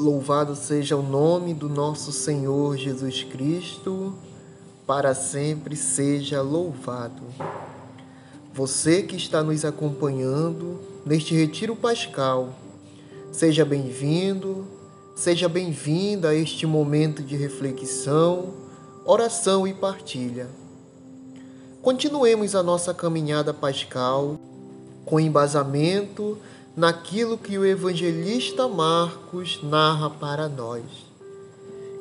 Louvado seja o nome do nosso Senhor Jesus Cristo, para sempre seja louvado. Você que está nos acompanhando neste retiro pascal, seja bem-vindo, seja bem-vinda a este momento de reflexão, oração e partilha. Continuemos a nossa caminhada pascal com embasamento naquilo que o evangelista Marcos narra para nós.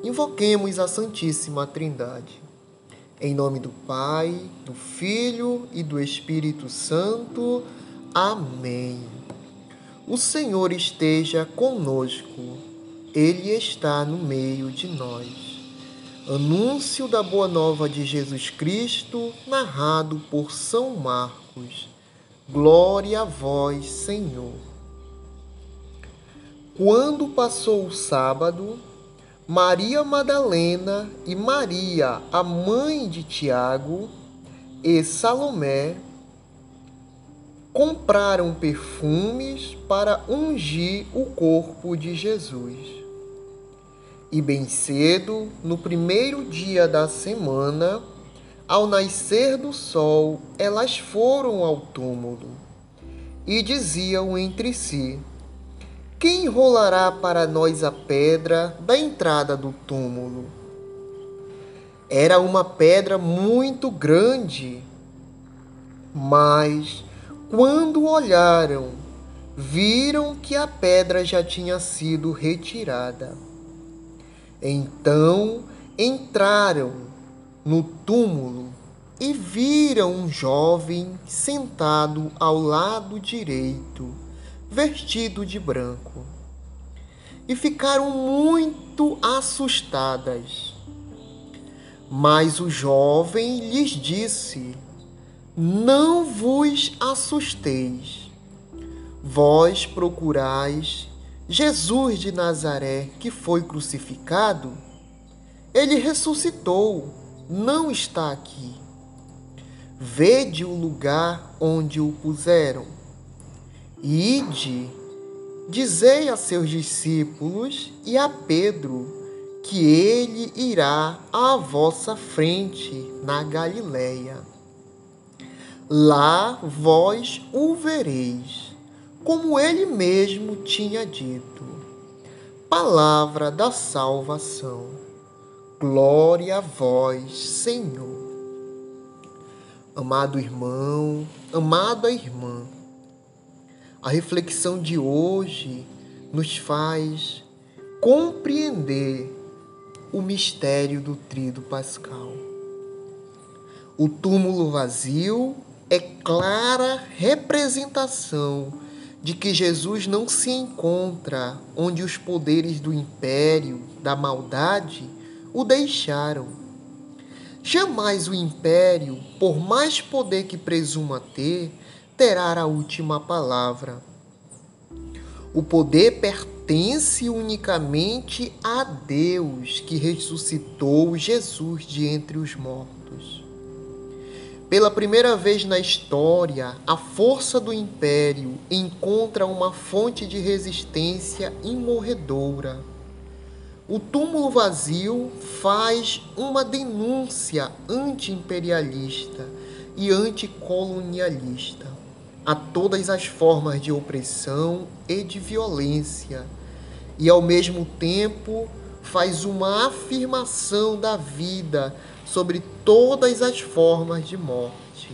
Invoquemos a Santíssima Trindade. Em nome do Pai, do Filho e do Espírito Santo. Amém. O Senhor esteja conosco, Ele está no meio de nós. Anúncio da Boa Nova de Jesus Cristo, narrado por São Marcos. Glória a vós, Senhor. Quando passou o sábado, Maria Madalena e Maria, a mãe de Tiago, e Salomé compraram perfumes para ungir o corpo de Jesus. E bem cedo, no primeiro dia da semana, ao nascer do sol, elas foram ao túmulo e diziam entre si: Quem rolará para nós a pedra da entrada do túmulo? Era uma pedra muito grande, mas quando olharam, viram que a pedra já tinha sido retirada. Então entraram no túmulo e viram um jovem sentado ao lado direito, vestido de branco. E ficaram muito assustadas. Mas o jovem lhes disse: Não vos assusteis. Vós procurais Jesus de Nazaré, que foi crucificado? Ele ressuscitou não está aqui. Vede o lugar onde o puseram. Ide, dizei a seus discípulos e a Pedro que ele irá à vossa frente na Galileia. Lá vós o vereis, como ele mesmo tinha dito. Palavra da salvação. Glória a vós, Senhor. Amado irmão, amada irmã, a reflexão de hoje nos faz compreender o mistério do trido pascal. O túmulo vazio é clara representação de que Jesus não se encontra onde os poderes do império, da maldade, o deixaram. Jamais o império, por mais poder que presuma ter, terá a última palavra. O poder pertence unicamente a Deus que ressuscitou Jesus de entre os mortos. Pela primeira vez na história, a força do império encontra uma fonte de resistência imorredoura o túmulo vazio faz uma denúncia anti-imperialista e anticolonialista a todas as formas de opressão e de violência, e ao mesmo tempo faz uma afirmação da vida sobre todas as formas de morte.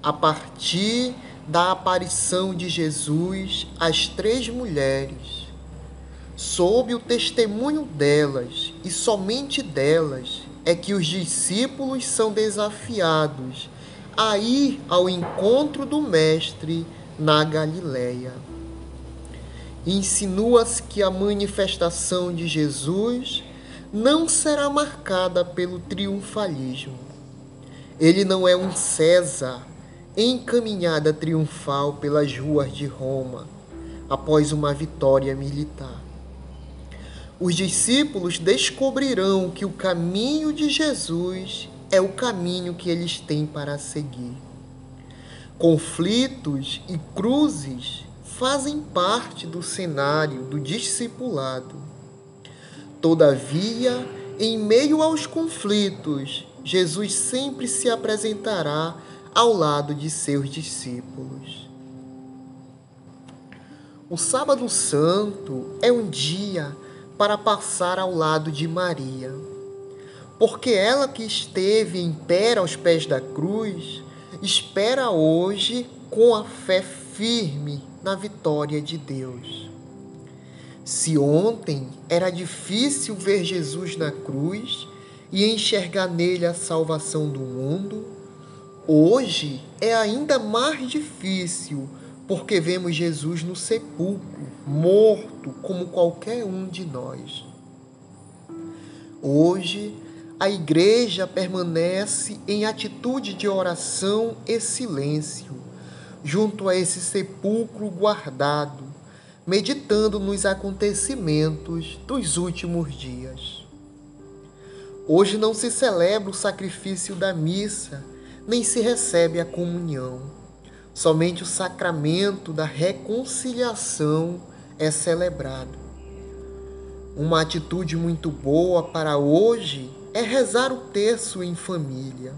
A partir da aparição de Jesus às três mulheres, sob o testemunho delas e somente delas é que os discípulos são desafiados a ir ao encontro do Mestre na Galileia. Insinua-se que a manifestação de Jesus não será marcada pelo triunfalismo. Ele não é um César em caminhada triunfal pelas ruas de Roma após uma vitória militar os discípulos descobrirão que o caminho de Jesus é o caminho que eles têm para seguir. Conflitos e cruzes fazem parte do cenário do discipulado. Todavia, em meio aos conflitos, Jesus sempre se apresentará ao lado de seus discípulos. O Sábado Santo é um dia para passar ao lado de Maria, porque ela que esteve em pé aos pés da cruz, espera hoje com a fé firme na vitória de Deus. Se ontem era difícil ver Jesus na cruz e enxergar nele a salvação do mundo, hoje é ainda mais difícil porque vemos Jesus no sepulcro, morto como qualquer um de nós. Hoje, a igreja permanece em atitude de oração e silêncio, junto a esse sepulcro guardado, meditando nos acontecimentos dos últimos dias. Hoje não se celebra o sacrifício da missa, nem se recebe a comunhão Somente o sacramento da reconciliação é celebrado. Uma atitude muito boa para hoje é rezar o terço em família.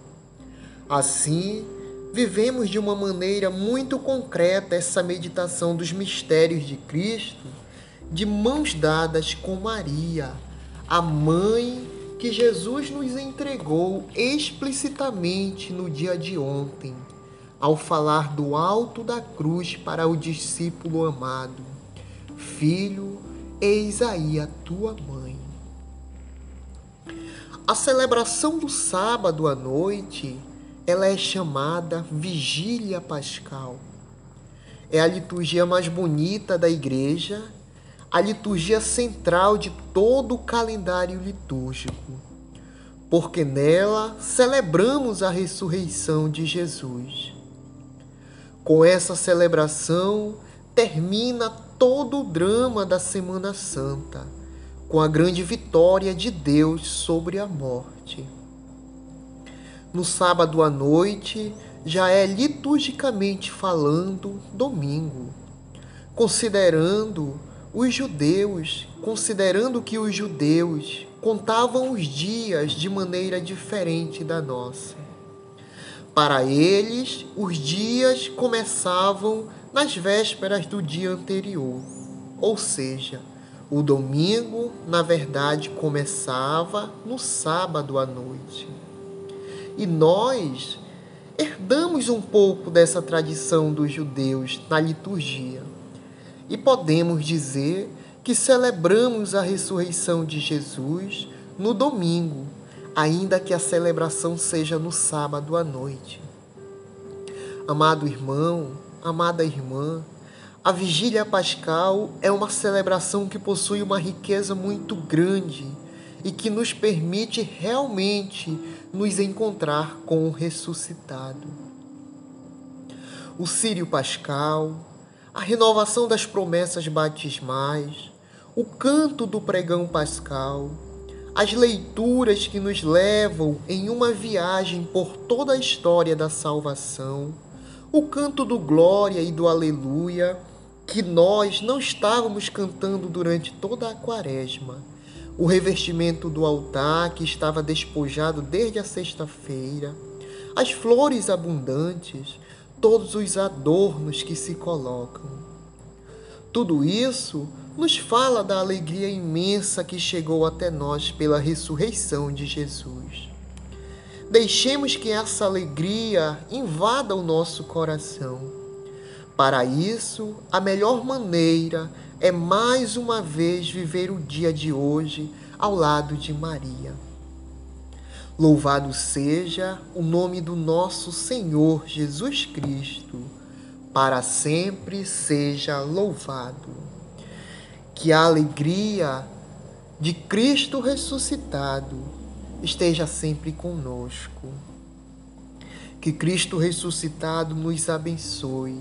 Assim, vivemos de uma maneira muito concreta essa meditação dos mistérios de Cristo, de mãos dadas com Maria, a mãe que Jesus nos entregou explicitamente no dia de ontem ao falar do alto da cruz para o discípulo amado: Filho, eis aí a tua mãe. A celebração do sábado à noite, ela é chamada Vigília Pascal. É a liturgia mais bonita da igreja, a liturgia central de todo o calendário litúrgico, porque nela celebramos a ressurreição de Jesus. Com essa celebração, termina todo o drama da Semana Santa, com a grande vitória de Deus sobre a morte. No sábado à noite, já é liturgicamente falando domingo, considerando os judeus, considerando que os judeus contavam os dias de maneira diferente da nossa. Para eles, os dias começavam nas vésperas do dia anterior, ou seja, o domingo, na verdade, começava no sábado à noite. E nós herdamos um pouco dessa tradição dos judeus na liturgia. E podemos dizer que celebramos a ressurreição de Jesus no domingo, ainda que a celebração seja no sábado à noite. Amado irmão, amada irmã, a vigília pascal é uma celebração que possui uma riqueza muito grande e que nos permite realmente nos encontrar com o ressuscitado. O Sírio Pascal, a renovação das promessas batismais, o canto do pregão pascal, as leituras que nos levam em uma viagem por toda a história da salvação, o canto do glória e do aleluia que nós não estávamos cantando durante toda a quaresma, o revestimento do altar que estava despojado desde a sexta-feira, as flores abundantes, todos os adornos que se colocam. Tudo isso nos fala da alegria imensa que chegou até nós pela ressurreição de Jesus. Deixemos que essa alegria invada o nosso coração. Para isso, a melhor maneira é mais uma vez viver o dia de hoje ao lado de Maria. Louvado seja o nome do nosso Senhor Jesus Cristo, para sempre seja louvado que a alegria de Cristo ressuscitado esteja sempre conosco. Que Cristo ressuscitado nos abençoe.